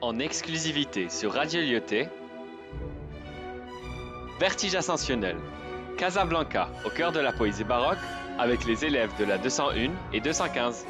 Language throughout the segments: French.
en exclusivité sur Radio Lyoté. Vertige ascensionnel. Casablanca, au cœur de la poésie baroque, avec les élèves de la 201 et 215.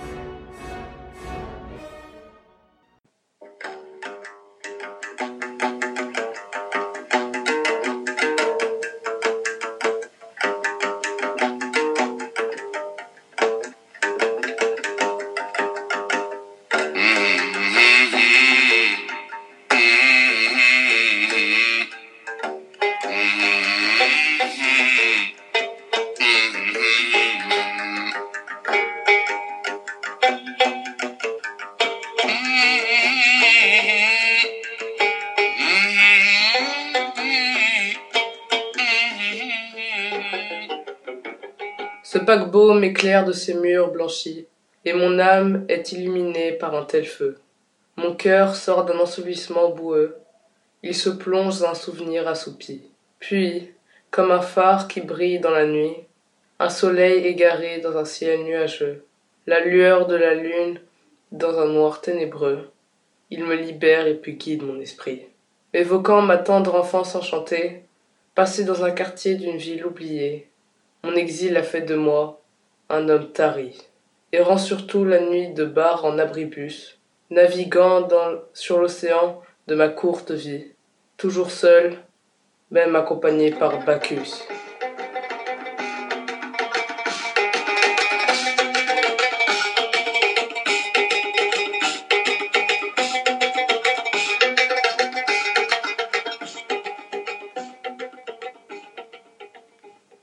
Ce paquebot m'éclaire de ses murs blanchis, et mon âme est illuminée par un tel feu. Mon cœur sort d'un ensevelissement boueux, il se plonge dans un souvenir assoupi. Puis, comme un phare qui brille dans la nuit, un soleil égaré dans un ciel nuageux, la lueur de la lune dans un noir ténébreux, il me libère et puis guide mon esprit. Évoquant ma tendre enfance enchantée, passée dans un quartier d'une ville oubliée, mon exil a fait de moi un homme tari, errant surtout la nuit de bar en abribus, naviguant sur l'océan de ma courte vie, toujours seul, même accompagné par Bacchus.